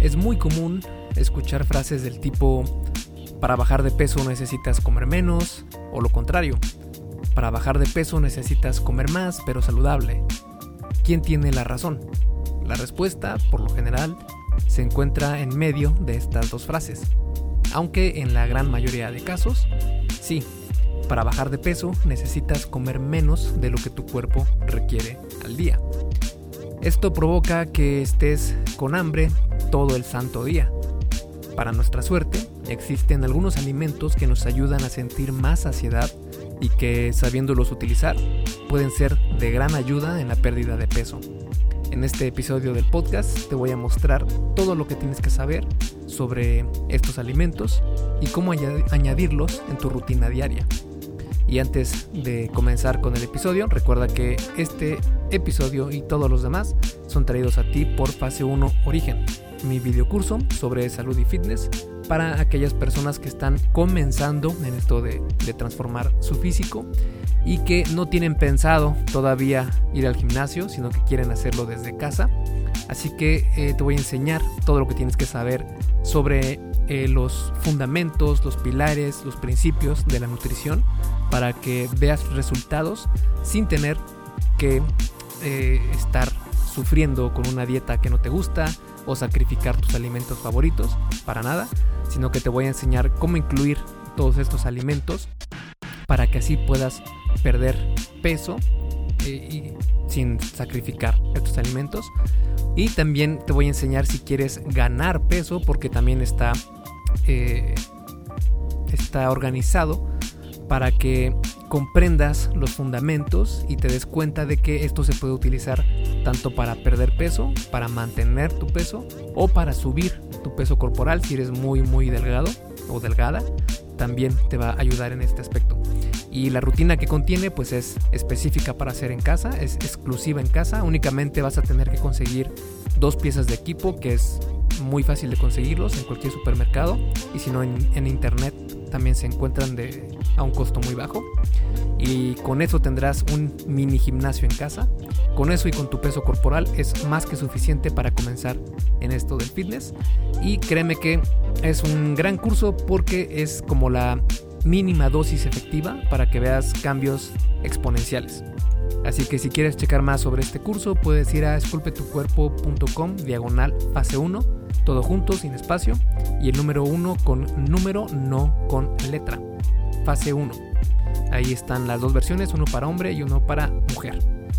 Es muy común escuchar frases del tipo, para bajar de peso necesitas comer menos, o lo contrario, para bajar de peso necesitas comer más pero saludable. ¿Quién tiene la razón? La respuesta, por lo general, se encuentra en medio de estas dos frases. Aunque en la gran mayoría de casos, sí, para bajar de peso necesitas comer menos de lo que tu cuerpo requiere al día. Esto provoca que estés con hambre todo el santo día. Para nuestra suerte, existen algunos alimentos que nos ayudan a sentir más saciedad y que, sabiéndolos utilizar, pueden ser de gran ayuda en la pérdida de peso. En este episodio del podcast te voy a mostrar todo lo que tienes que saber sobre estos alimentos y cómo añadirlos en tu rutina diaria. Y antes de comenzar con el episodio, recuerda que este episodio y todos los demás son traídos a ti por Fase 1 Origen, mi videocurso sobre salud y fitness para aquellas personas que están comenzando en esto de, transformar su físico y que no tienen pensado todavía ir al gimnasio, sino que quieren hacerlo desde casa. Así que eh, te voy a enseñar todo lo que tienes que saber sobre eh, los fundamentos, los pilares, los principios de la nutrición para que veas resultados sin tener que eh, estar sufriendo con una dieta que no te gusta o sacrificar tus alimentos favoritos, para nada, sino que te voy a enseñar cómo incluir todos estos alimentos para que así puedas perder peso eh, sin sacrificar estos alimentos. Y también te voy a enseñar si quieres ganar peso, porque también está eh, está organizado para que comprendas los fundamentos y te des cuenta de que esto se puede utilizar tanto para perder peso, para mantener tu peso o para subir tu peso corporal si eres muy muy delgado o delgada, también te va a ayudar en este aspecto. Y la rutina que contiene pues es específica para hacer en casa, es exclusiva en casa, únicamente vas a tener que conseguir dos piezas de equipo que es muy fácil de conseguirlos en cualquier supermercado y si no en, internet también se encuentran de, a un costo muy bajo. Y con eso tendrás un mini gimnasio en casa. Con eso y con tu peso corporal es más que suficiente para comenzar en esto del fitness. Y créeme que es un gran curso porque es como la mínima dosis efectiva para que veas cambios exponenciales. Así que si quieres checar más sobre este curso, puedes ir a esculpetucuerpo.com diagonal fase 1, todo junto, sin espacio, y el número 1 con número, no con letra. Fase 1. Ahí están las dos versiones, uno para hombre y uno para mujer.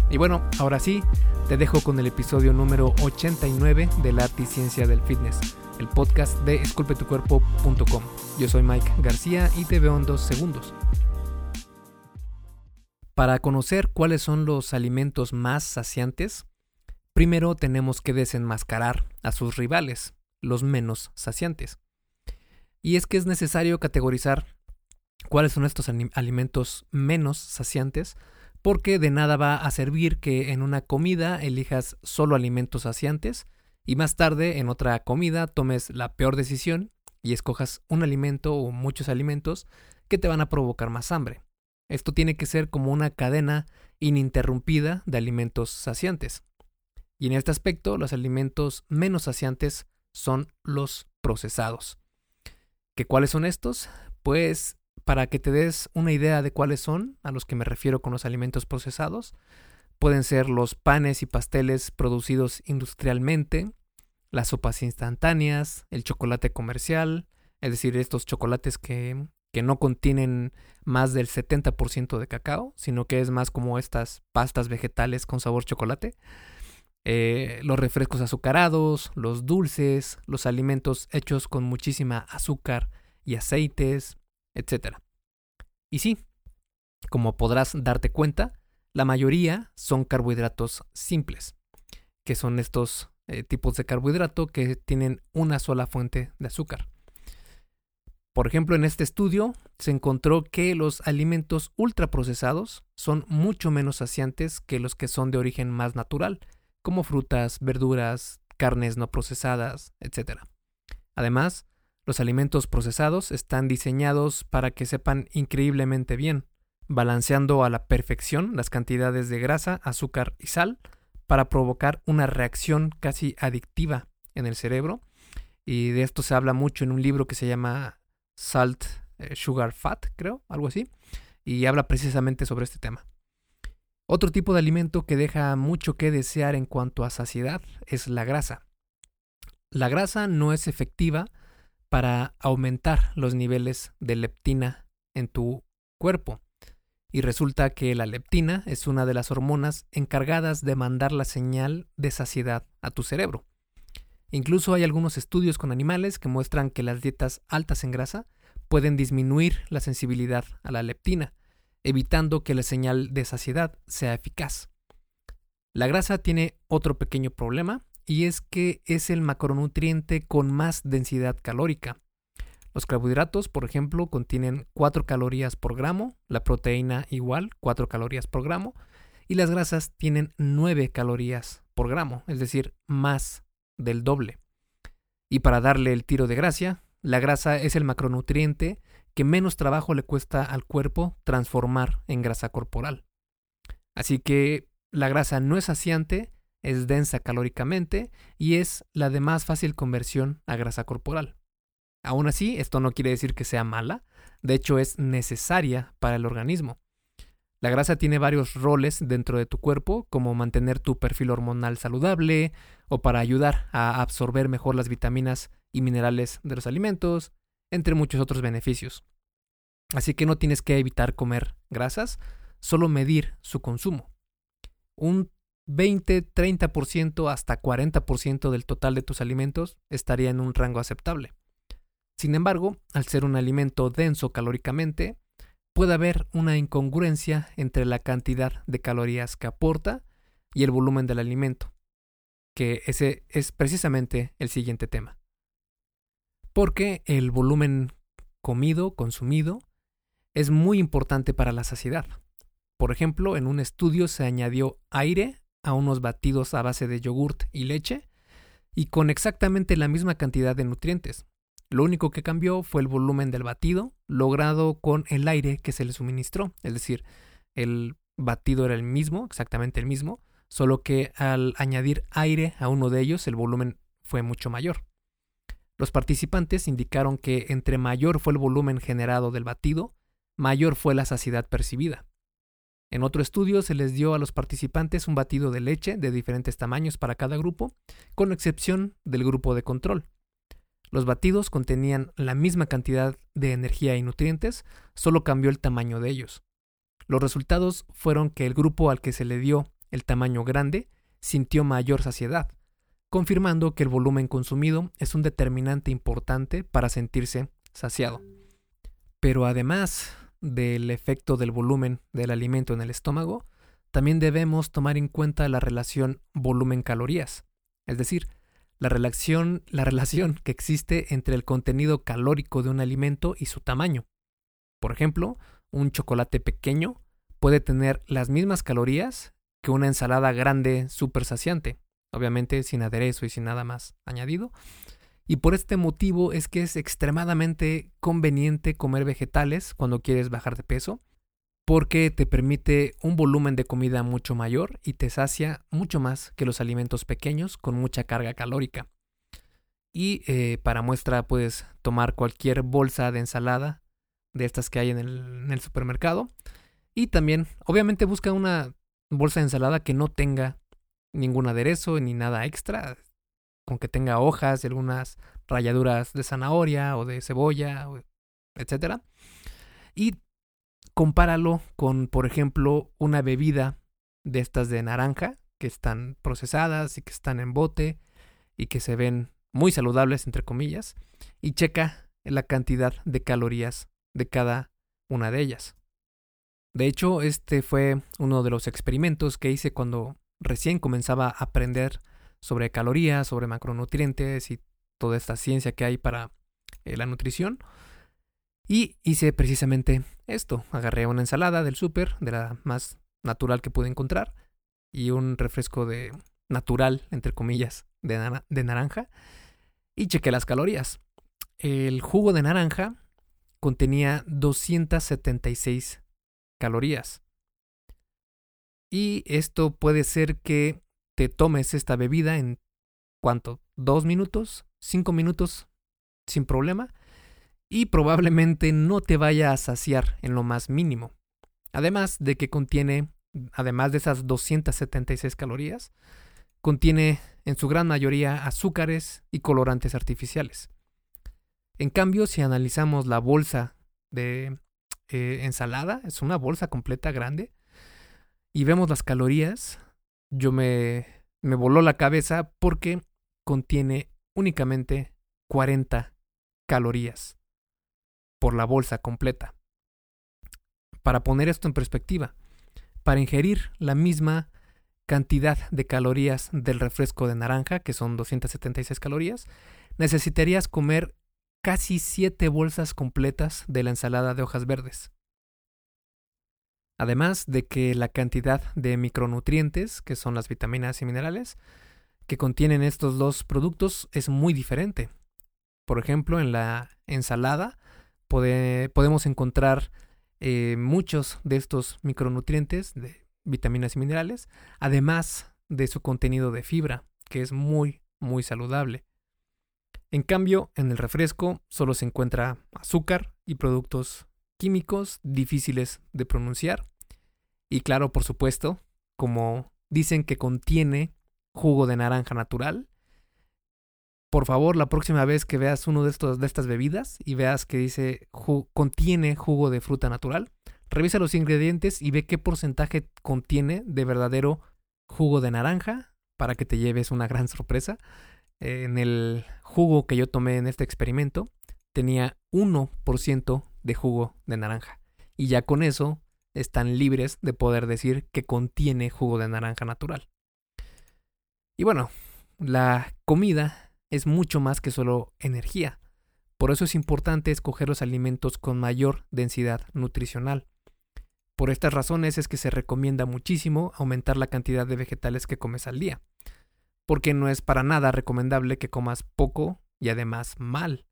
Y bueno, ahora sí, te dejo con el episodio número 89 de la Arte y Ciencia del Fitness, el podcast de esculpetucuerpo.com. Yo soy Mike García y te veo en dos segundos. Para conocer cuáles son los alimentos más saciantes, primero tenemos que desenmascarar a sus rivales, los menos saciantes. Y es que es necesario categorizar cuáles son estos alimentos menos saciantes, porque de nada va a servir que en una comida elijas solo alimentos saciantes y más tarde en otra comida tomes la peor decisión y escojas un alimento o muchos alimentos que te van a provocar más hambre. Esto tiene que ser como una cadena ininterrumpida de alimentos saciantes. Y en este aspecto, los alimentos menos saciantes son los procesados. ¿Qué cuáles son estos? Pues para que te des una idea de cuáles son, a los que me refiero con los alimentos procesados, pueden ser los panes y pasteles producidos industrialmente, las sopas instantáneas, el chocolate comercial, es decir, estos chocolates que que no contienen más del 70% de cacao, sino que es más como estas pastas vegetales con sabor chocolate. Eh, los refrescos azucarados, los dulces, los alimentos hechos con muchísima azúcar y aceites, etc. Y sí, como podrás darte cuenta, la mayoría son carbohidratos simples, que son estos eh, tipos de carbohidrato que tienen una sola fuente de azúcar. Por ejemplo, en este estudio se encontró que los alimentos ultraprocesados son mucho menos saciantes que los que son de origen más natural, como frutas, verduras, carnes no procesadas, etc. Además, los alimentos procesados están diseñados para que sepan increíblemente bien, balanceando a la perfección las cantidades de grasa, azúcar y sal para provocar una reacción casi adictiva en el cerebro Y de esto se habla mucho en un libro que se llama Salt, eh, Sugar, Fat, creo, algo así. Y habla precisamente sobre este tema. Otro tipo de alimento que deja mucho que desear en cuanto a saciedad es la grasa. La grasa no es efectiva para aumentar los niveles de leptina en tu cuerpo. Y resulta que la leptina es una de las hormonas encargadas de mandar la señal de saciedad a tu cerebro. Incluso hay algunos estudios con animales que muestran que las dietas altas en grasa pueden disminuir la sensibilidad a la leptina, evitando que la señal de saciedad sea eficaz. La grasa tiene otro pequeño problema y es que es el macronutriente con más densidad calórica. Los carbohidratos, por ejemplo, contienen 4 calorías por gramo, la proteína igual, 4 calorías por gramo, y las grasas tienen 9 calorías por gramo, es decir, más del doble. Y para darle el tiro de gracia, la grasa es el macronutriente que menos trabajo le cuesta al cuerpo transformar en grasa corporal. Así que la grasa no es saciante, es densa calóricamente y es la de más fácil conversión a grasa corporal. Aún así, esto no quiere decir que sea mala, de hecho es necesaria para el organismo. La grasa tiene varios roles dentro de tu cuerpo, como mantener tu perfil hormonal saludable o para ayudar a absorber mejor las vitaminas y minerales de los alimentos, entre muchos otros beneficios. Así que no tienes que evitar comer grasas, solo medir su consumo. Un 20, 30% hasta 40% del total de tus alimentos estaría en un rango aceptable. Sin embargo, al ser un alimento denso calóricamente, puede haber una incongruencia entre la cantidad de calorías que aporta y el volumen del alimento, que ese es precisamente el siguiente tema. Porque el volumen comido, consumido, es muy importante para la saciedad. Por ejemplo, en un estudio se añadió aire a unos batidos a base de yogurt y leche y con exactamente la misma cantidad de nutrientes, lo único que cambió fue el volumen del batido, logrado con el aire que se le suministró. Es decir, el batido era el mismo, exactamente el mismo, solo que al añadir aire a uno de ellos el volumen fue mucho mayor. Los participantes indicaron que entre mayor fue el volumen generado del batido, mayor fue la saciedad percibida. En otro estudio se les dio a los participantes un batido de leche de diferentes tamaños para cada grupo, con excepción del grupo de control. Los batidos contenían la misma cantidad de energía y nutrientes, solo cambió el tamaño de ellos. Los resultados fueron que el grupo al que se le dio el tamaño grande sintió mayor saciedad, confirmando que el volumen consumido es un determinante importante para sentirse saciado. Pero además del efecto del volumen del alimento en el estómago, también debemos tomar en cuenta la relación volumen-calorías, es decir, la relación, la relación que existe entre el contenido calórico de un alimento y su tamaño. Por ejemplo, un chocolate pequeño puede tener las mismas calorías que una ensalada grande súper saciante, obviamente sin aderezo y sin nada más añadido. Y por este motivo es que es extremadamente conveniente comer vegetales cuando quieres bajar de peso, porque te permite un volumen de comida mucho mayor y te sacia mucho más que los alimentos pequeños con mucha carga calórica. Y eh, para muestra puedes tomar cualquier bolsa de ensalada de estas que hay en el, en el supermercado. Y también, obviamente, busca una bolsa de ensalada que no tenga ningún aderezo ni nada extra, con que tenga hojas y algunas rayaduras de zanahoria o de cebolla, etc. Y compáralo con, por ejemplo, una bebida de estas de naranja que están procesadas y que están en bote y que se ven muy saludables, entre comillas, y checa la cantidad de calorías de cada una de ellas. De hecho, este fue uno de los experimentos que hice cuando recién comenzaba a aprender sobre calorías, sobre macronutrientes y toda esta ciencia que hay para eh, la nutrición. Y hice precisamente esto. Agarré una ensalada del súper, de la más natural que pude encontrar, y un refresco de natural, entre comillas, de, de naranja, y chequé las calorías. El jugo de naranja contenía 276 calorías. Y esto puede ser que te tomes esta bebida en cuánto? ¿Dos minutos? 5 minutos sin problema y probablemente no te vaya a saciar en lo más mínimo. Además de que contiene, además de esas 276 calorías, contiene en su gran mayoría azúcares y colorantes artificiales. En cambio, si analizamos la bolsa de eh, ensalada, es una bolsa completa grande, y vemos las calorías, yo me, me voló la cabeza porque contiene únicamente 40 calorías por la bolsa completa. Para poner esto en perspectiva, para ingerir la misma cantidad de calorías del refresco de naranja, que son 276 calorías, necesitarías comer casi 7 bolsas completas de la ensalada de hojas verdes. Además de que la cantidad de micronutrientes, que son las vitaminas y minerales, que contienen estos dos productos es muy diferente. Por ejemplo, en la ensalada podemos encontrar eh, muchos de estos micronutrientes de vitaminas y minerales, además de su contenido de fibra, que es muy, muy saludable. En cambio, en el refresco solo se encuentra azúcar y productos químicos difíciles de pronunciar. Y claro, por supuesto, como dicen que contiene jugo de naranja natural, por favor, la próxima vez que veas uno de, estos, de estas bebidas y veas que dice contiene jugo de fruta natural, revisa los ingredientes y ve qué porcentaje contiene de verdadero jugo de naranja para que te lleves una gran sorpresa. En el jugo que yo tomé en este experimento tenía 1% de jugo de naranja. Y ya con eso están libres de poder decir que contiene jugo de naranja natural. Y bueno, la comida es mucho más que solo energía. Por eso es importante escoger los alimentos con mayor densidad nutricional. Por estas razones es que se recomienda muchísimo aumentar la cantidad de vegetales que comes al día, porque no es para nada recomendable que comas poco y además mal.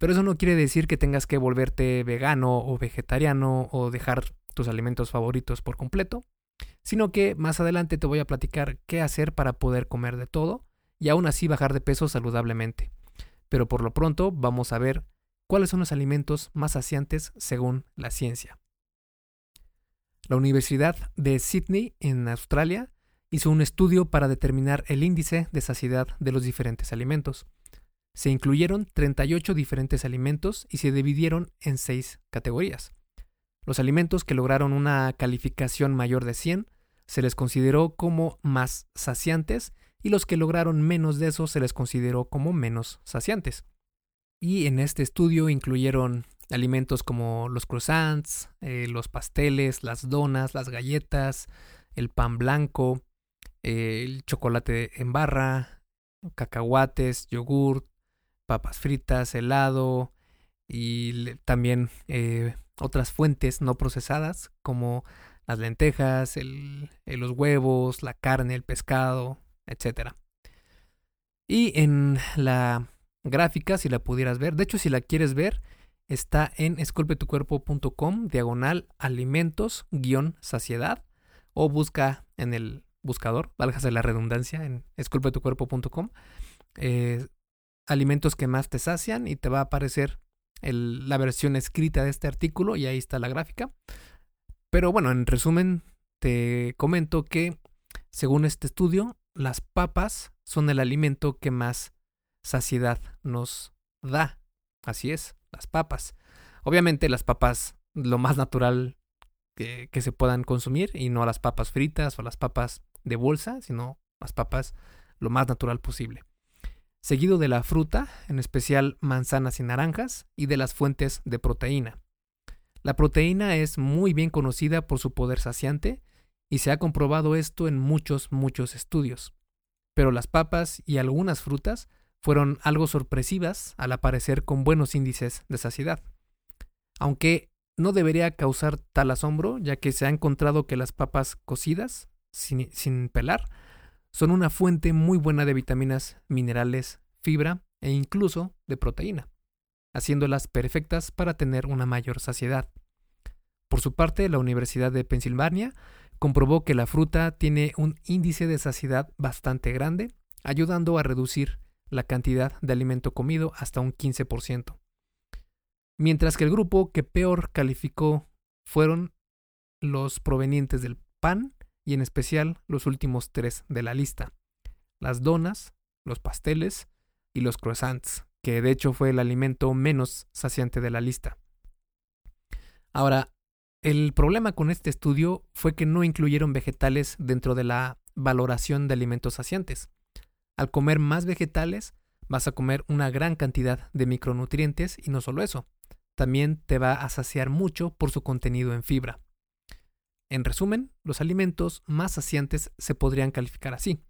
Pero eso no quiere decir que tengas que volverte vegano o vegetariano o dejar tus alimentos favoritos por completo, sino que más adelante te voy a platicar qué hacer para poder comer de todo y aún así bajar de peso saludablemente. Pero por lo pronto vamos a ver cuáles son los alimentos más saciantes según la ciencia. La Universidad de Sydney en Australia hizo un estudio para determinar el índice de saciedad de los diferentes alimentos. Se incluyeron 38 diferentes alimentos y se dividieron en 6 categorías. Los alimentos que lograron una calificación mayor de 100 se les consideró como más saciantes y los que lograron menos de eso se les consideró como menos saciantes. Y en este estudio incluyeron alimentos como los croissants, eh, los pasteles, las donas, las galletas, el pan blanco, el chocolate en barra, cacahuates, yogurt, papas fritas, helado y también eh, otras fuentes no procesadas como las lentejas, los huevos, la carne, el pescado, etc. Y en la gráfica, si la pudieras ver, de hecho si la quieres ver, está en esculpetucuerpo.com, diagonal alimentos, guion saciedad, o busca en el buscador, válgase la redundancia, en esculpetucuerpo.com, eh, alimentos que más te sacian y te va a aparecer la versión escrita de este artículo y ahí está la gráfica. Pero bueno, en resumen, te comento que según este estudio, las papas son el alimento que más saciedad nos da. Así es, las papas. Obviamente las papas lo más natural que, se puedan consumir y no las papas fritas o las papas de bolsa, sino las papas lo más natural posible. Seguido de la fruta, en especial manzanas y naranjas, y de las fuentes de proteína. La proteína es muy bien conocida por su poder saciante y se ha comprobado esto en muchos, muchos estudios. Pero las papas y algunas frutas fueron algo sorpresivas al aparecer con buenos índices de saciedad. Aunque no debería causar tal asombro, ya que se ha encontrado que las papas cocidas, sin, sin pelar, son una fuente muy buena de vitaminas, minerales, fibra e incluso de proteína, haciéndolas perfectas para tener una mayor saciedad. Por su parte, la Universidad de Pensilvania comprobó que la fruta tiene un índice de saciedad bastante grande, ayudando a reducir la cantidad de alimento comido hasta un 15%. Mientras que el grupo que peor calificó fueron los provenientes del pan y en especial los últimos tres de la lista, las donas, los pasteles y los croissants, que de hecho fue el alimento menos saciante de la lista. Ahora, el problema con este estudio fue que no incluyeron vegetales dentro de la valoración de alimentos saciantes. Al comer más vegetales, vas a comer una gran cantidad de micronutrientes y no solo eso, también te va a saciar mucho por su contenido en fibra. En resumen, los alimentos más saciantes se podrían calificar así.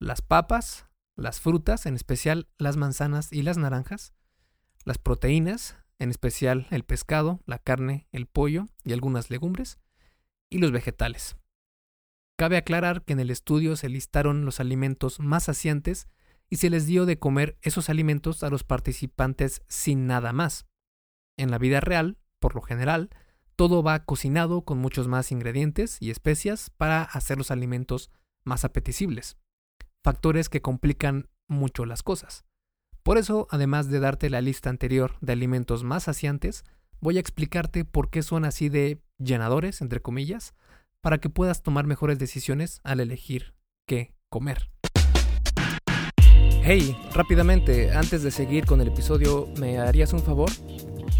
Las papas, las frutas, en especial las manzanas y las naranjas, las proteínas, en especial el pescado, la carne, el pollo y algunas legumbres, y los vegetales. Cabe aclarar que en el estudio se listaron los alimentos más saciantes y se les dio de comer esos alimentos a los participantes sin nada más. En la vida real, por lo general, todo va cocinado con muchos más ingredientes y especias para hacer los alimentos más apetecibles. Factores que complican mucho las cosas. Por eso, además de darte la lista anterior de alimentos más saciantes, voy a explicarte por qué son así de llenadores, entre comillas, para que puedas tomar mejores decisiones al elegir qué comer. Hey, rápidamente, antes de seguir con el episodio, ¿me harías un favor?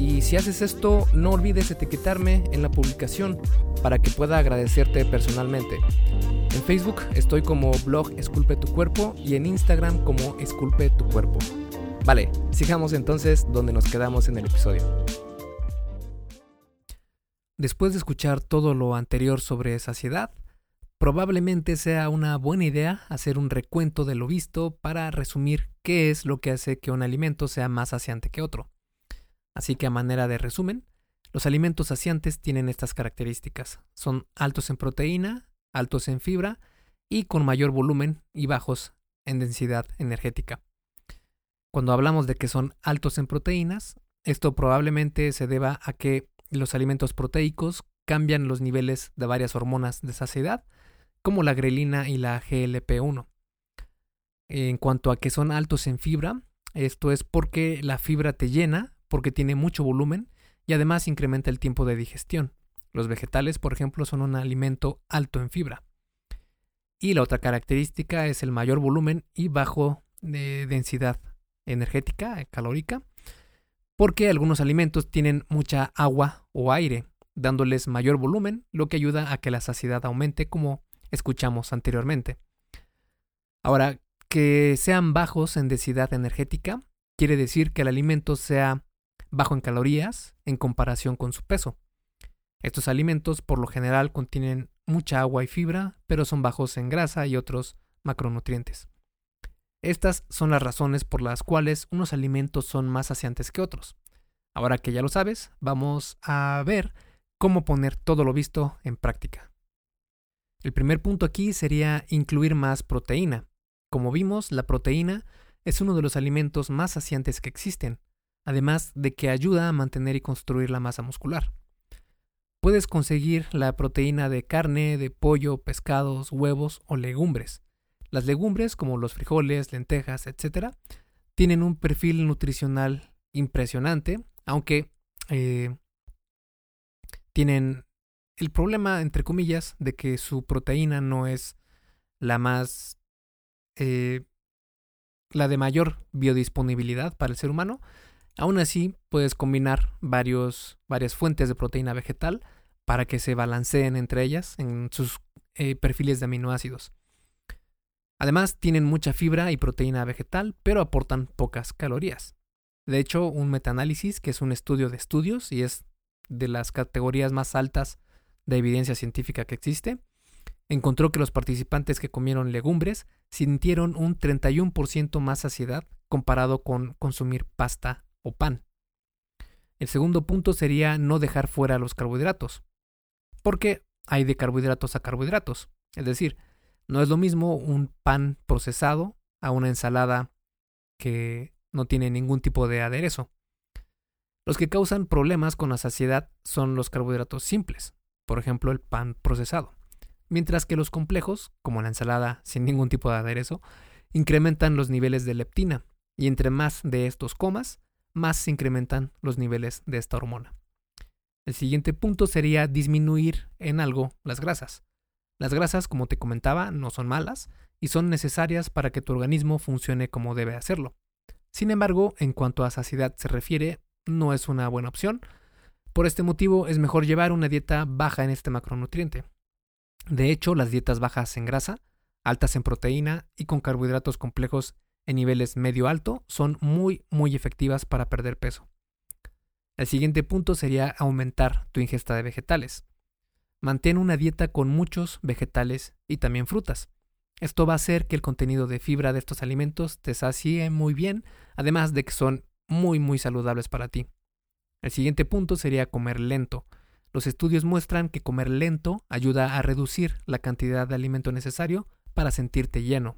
Y si haces esto, no olvides etiquetarme en la publicación para que pueda agradecerte personalmente. En Facebook estoy como blog Esculpe tu cuerpo y en Instagram como Esculpe tu cuerpo. Vale, sigamos entonces donde nos quedamos en el episodio. Después de escuchar todo lo anterior sobre saciedad, probablemente sea una buena idea hacer un recuento de lo visto para resumir qué es lo que hace que un alimento sea más saciante que otro. Así que a manera de resumen, los alimentos saciantes tienen estas características. Son altos en proteína, altos en fibra y con mayor volumen y bajos en densidad energética. Cuando hablamos de que son altos en proteínas, esto probablemente se deba a que los alimentos proteicos cambian los niveles de varias hormonas de saciedad, como la grelina y la GLP-1. En cuanto a que son altos en fibra, esto es porque la fibra te llena, porque tiene mucho volumen y además incrementa el tiempo de digestión. Los vegetales, por ejemplo, son un alimento alto en fibra. Y la otra característica es el mayor volumen y bajo de densidad energética, calórica, porque algunos alimentos tienen mucha agua o aire, dándoles mayor volumen, lo que ayuda a que la saciedad aumente, como escuchamos anteriormente. Ahora, que sean bajos en densidad energética quiere decir que el alimento sea bajo en calorías en comparación con su peso. Estos alimentos por lo general contienen mucha agua y fibra, pero son bajos en grasa y otros macronutrientes. Estas son las razones por las cuales unos alimentos son más saciantes que otros. Ahora que ya lo sabes, vamos a ver cómo poner todo lo visto en práctica. El primer punto aquí sería incluir más proteína. Como vimos, la proteína es uno de los alimentos más saciantes que existen, además de que ayuda a mantener y construir la masa muscular. Puedes conseguir la proteína de carne, de pollo, pescados, huevos o legumbres. Las legumbres, como los frijoles, lentejas, etc., tienen un perfil nutricional impresionante, aunque eh, tienen el problema, entre comillas, de que su proteína no es la más... Eh, la de mayor biodisponibilidad para el ser humano, Aún así, puedes combinar varios, varias fuentes de proteína vegetal para que se balanceen entre ellas en sus eh, perfiles de aminoácidos. Además, tienen mucha fibra y proteína vegetal, pero aportan pocas calorías. De hecho, un metaanálisis, que es un estudio de estudios y es de las categorías más altas de evidencia científica que existe, encontró que los participantes que comieron legumbres sintieron un 31% más saciedad comparado con consumir pasta o pan. El segundo punto sería no dejar fuera los carbohidratos, porque hay de carbohidratos a carbohidratos. Es decir, no es lo mismo un pan procesado a una ensalada que no tiene ningún tipo de aderezo. Los que causan problemas con la saciedad son los carbohidratos simples, por ejemplo el pan procesado, mientras que los complejos, como la ensalada sin ningún tipo de aderezo, incrementan los niveles de leptina, y entre más de estos comas, más se incrementan los niveles de esta hormona. El siguiente punto sería disminuir en algo las grasas. Las grasas, como te comentaba, no son malas y son necesarias para que tu organismo funcione como debe hacerlo. Sin embargo, en cuanto a saciedad se refiere, no es una buena opción. Por este motivo es mejor llevar una dieta baja en este macronutriente. De hecho, las dietas bajas en grasa, altas en proteína y con carbohidratos complejos en niveles medio alto son muy muy efectivas para perder peso. El siguiente punto sería aumentar tu ingesta de vegetales. Mantén una dieta con muchos vegetales y también frutas. Esto va a hacer que el contenido de fibra de estos alimentos te sacie muy bien, además de que son muy muy saludables para ti. El siguiente punto sería comer lento. Los estudios muestran que comer lento ayuda a reducir la cantidad de alimento necesario para sentirte lleno.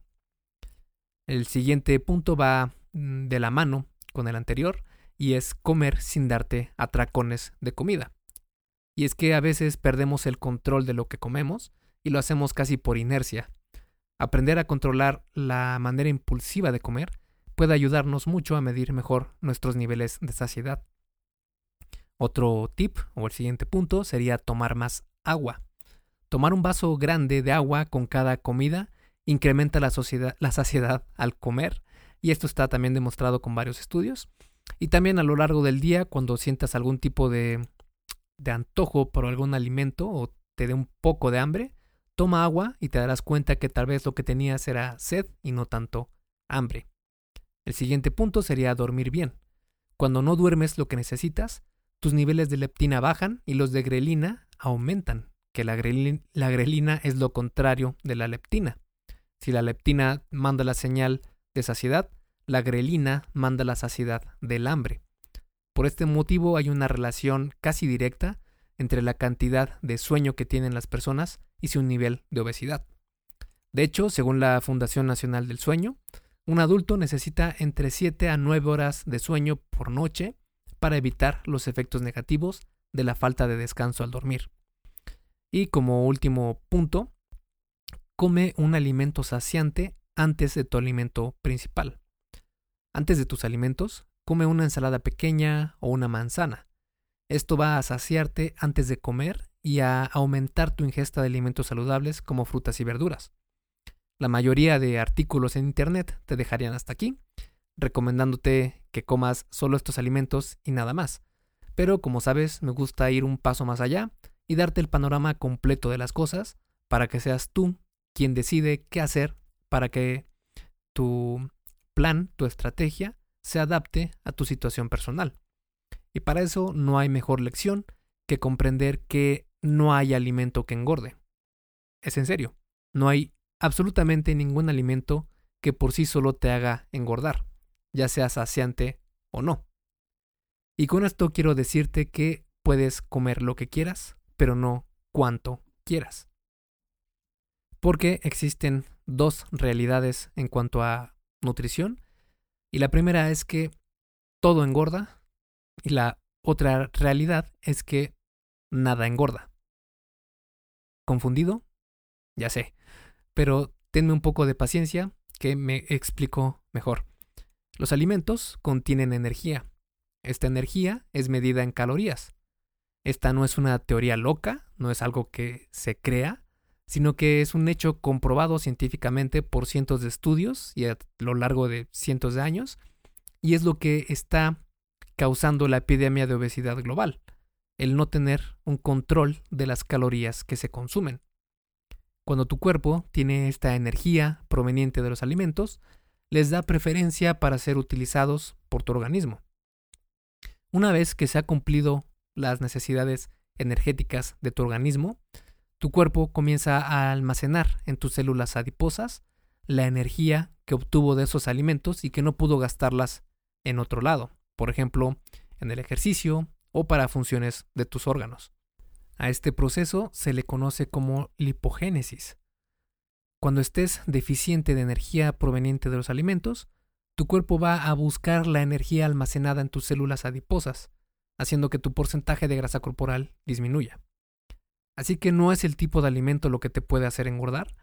El siguiente punto va mm, de la mano con el anterior y es comer sin darte atracones de comida. Y es que a veces perdemos el control de lo que comemos y lo hacemos casi por inercia. Aprender a controlar la manera impulsiva de comer puede ayudarnos mucho a medir mejor nuestros niveles de saciedad. Otro tip o el siguiente punto sería tomar más agua. Tomar un vaso grande de agua con cada comida incrementa la, la saciedad al comer y esto está también demostrado con varios estudios. Y también a lo largo del día, cuando sientas algún tipo de, de antojo por algún alimento o te dé un poco de hambre, toma agua y te darás cuenta que tal vez lo que tenías era sed y no tanto hambre. El siguiente punto sería dormir bien. Cuando no duermes lo que necesitas, tus niveles de leptina bajan y los de grelina aumentan, que la, la grelina es lo contrario de la leptina. Si la leptina manda la señal de saciedad, la grelina manda la saciedad del hambre. Por este motivo hay una relación casi directa entre la cantidad de sueño que tienen las personas y su nivel de obesidad. De hecho, según la Fundación Nacional del Sueño, un adulto necesita entre 7 a 9 horas de sueño por noche para evitar los efectos negativos de la falta de descanso al dormir. Y como último punto, come un alimento saciante antes de tu alimento principal. Antes de tus alimentos, come una ensalada pequeña o una manzana. Esto va a saciarte antes de comer y a aumentar tu ingesta de alimentos saludables como frutas y verduras. La mayoría de artículos en Internet te dejarían hasta aquí, recomendándote que comas solo estos alimentos y nada más. Pero como sabes, me gusta ir un paso más allá y darte el panorama completo de las cosas para que seas tú quien decide qué hacer para que tu plan, tu estrategia, se adapte a tu situación personal. Y para eso no hay mejor lección que comprender que no hay alimento que engorde. Es en serio, no hay absolutamente ningún alimento que por sí solo te haga engordar, ya sea saciante o no. Y con esto quiero decirte que puedes comer lo que quieras, pero no cuanto quieras porque existen dos realidades en cuanto a nutrición. Y la primera es que todo engorda y la otra realidad es que nada engorda. ¿Confundido? Ya sé, pero tenme un poco de paciencia que me explico mejor. Los alimentos contienen energía. Esta energía es medida en calorías. Esta no es una teoría loca, no es algo que se crea, sino que es un hecho comprobado científicamente por cientos de estudios y a lo largo de cientos de años, y es lo que está causando la epidemia de obesidad global, el no tener un control de las calorías que se consumen. Cuando tu cuerpo tiene esta energía proveniente de los alimentos, les da preferencia para ser utilizados por tu organismo. Una vez que se ha cumplido las necesidades energéticas de tu organismo, tu cuerpo comienza a almacenar en tus células adiposas la energía que obtuvo de esos alimentos y que no pudo gastarlas en otro lado, por ejemplo, en el ejercicio o para funciones de tus órganos. A este proceso se le conoce como lipogénesis. Cuando estés deficiente de energía proveniente de los alimentos, tu cuerpo va a buscar la energía almacenada en tus células adiposas, haciendo que tu porcentaje de grasa corporal disminuya. Así que no es el tipo de alimento lo que te puede hacer engordar,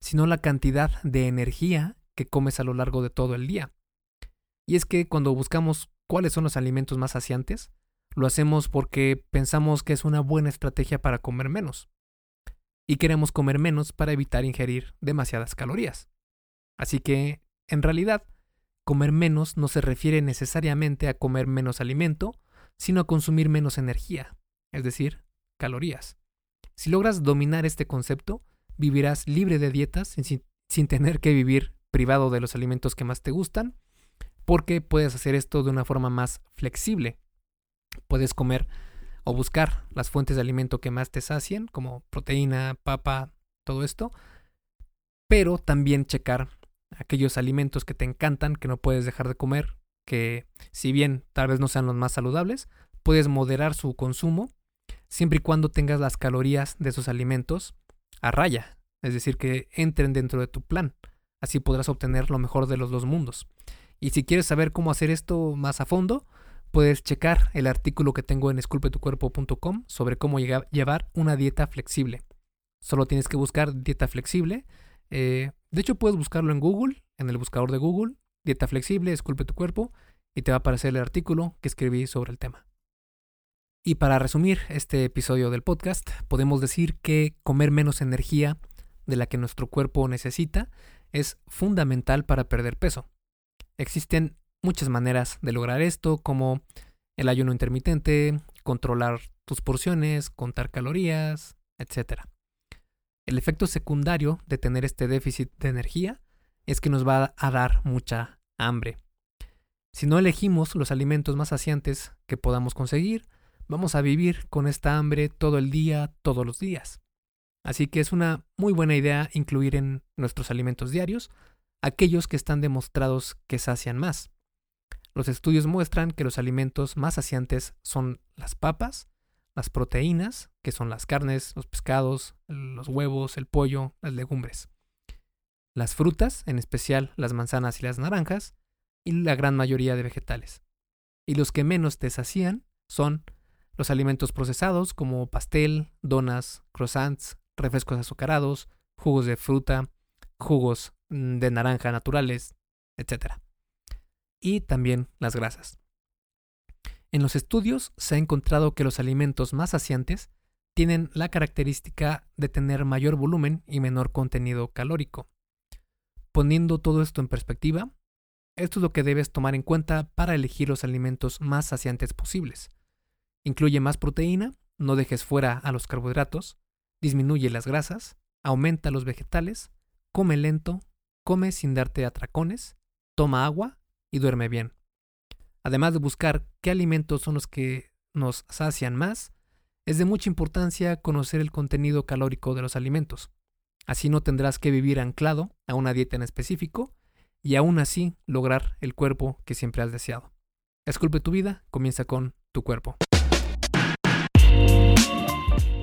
sino la cantidad de energía que comes a lo largo de todo el día. Y es que cuando buscamos cuáles son los alimentos más saciantes, lo hacemos porque pensamos que es una buena estrategia para comer menos. Y queremos comer menos para evitar ingerir demasiadas calorías. Así que, en realidad, comer menos no se refiere necesariamente a comer menos alimento, sino a consumir menos energía, es decir, calorías. Si logras dominar este concepto, vivirás libre de dietas sin, tener que vivir privado de los alimentos que más te gustan, porque puedes hacer esto de una forma más flexible. Puedes comer o buscar las fuentes de alimento que más te sacien, como proteína, papa, todo esto, pero también checar aquellos alimentos que te encantan, que no puedes dejar de comer, que si bien tal vez no sean los más saludables, puedes moderar su consumo siempre y cuando tengas las calorías de esos alimentos a raya, es decir, que entren dentro de tu plan. Así podrás obtener lo mejor de los dos mundos. Y si quieres saber cómo hacer esto más a fondo, puedes checar el artículo que tengo en esculpetucuerpo.com sobre cómo llevar una dieta flexible. Solo tienes que buscar dieta flexible. Eh, de hecho, puedes buscarlo en Google, en el buscador de Google, dieta flexible, esculpe tu cuerpo, y te va a aparecer el artículo que escribí sobre el tema. Y para resumir este episodio del podcast, podemos decir que comer menos energía de la que nuestro cuerpo necesita es fundamental para perder peso. Existen muchas maneras de lograr esto, como el ayuno intermitente, controlar tus porciones, contar calorías, etc. El efecto secundario de tener este déficit de energía es que nos va a dar mucha hambre. Si no elegimos los alimentos más saciantes que podamos conseguir, vamos a vivir con esta hambre todo el día, todos los días. Así que es una muy buena idea incluir en nuestros alimentos diarios aquellos que están demostrados que sacian más. Los estudios muestran que los alimentos más saciantes son las papas, las proteínas, que son las carnes, los pescados, los huevos, el pollo, las legumbres. Las frutas, en especial las manzanas y las naranjas, y la gran mayoría de vegetales. Y los que menos te sacían son los alimentos procesados como pastel, donas, croissants, refrescos azucarados, jugos de fruta, jugos mm, de naranja naturales, etc. Y también las grasas. En los estudios se ha encontrado que los alimentos más saciantes tienen la característica de tener mayor volumen y menor contenido calórico. Poniendo todo esto en perspectiva, esto es lo que debes tomar en cuenta para elegir los alimentos más saciantes posibles. Incluye más proteína, no dejes fuera a los carbohidratos, disminuye las grasas, aumenta los vegetales, come lento, come sin darte atracones, toma agua y duerme bien. Además de buscar qué alimentos son los que nos sacian más, es de mucha importancia conocer el contenido calórico de los alimentos. Así no tendrás que vivir anclado a una dieta en específico y aún así lograr el cuerpo que siempre has deseado. Esculpe tu vida, comienza con tu cuerpo.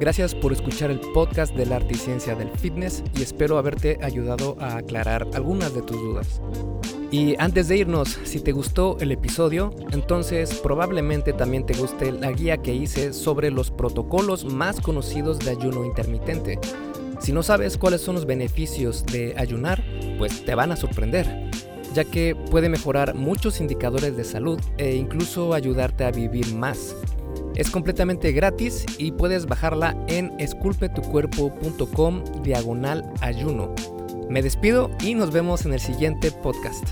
Gracias por escuchar el podcast de la arte y ciencia del fitness y espero haberte ayudado a aclarar algunas de tus dudas. Y antes de irnos, si te gustó el episodio, entonces probablemente también te guste la guía que hice sobre los protocolos más conocidos de ayuno intermitente. Si no sabes cuáles son los beneficios de ayunar, pues te van a sorprender, ya que puede mejorar muchos indicadores de salud e incluso ayudarte a vivir más. Es completamente gratis y puedes bajarla en esculpetucuerpo.com diagonal ayuno. Me despido y nos vemos en el siguiente podcast.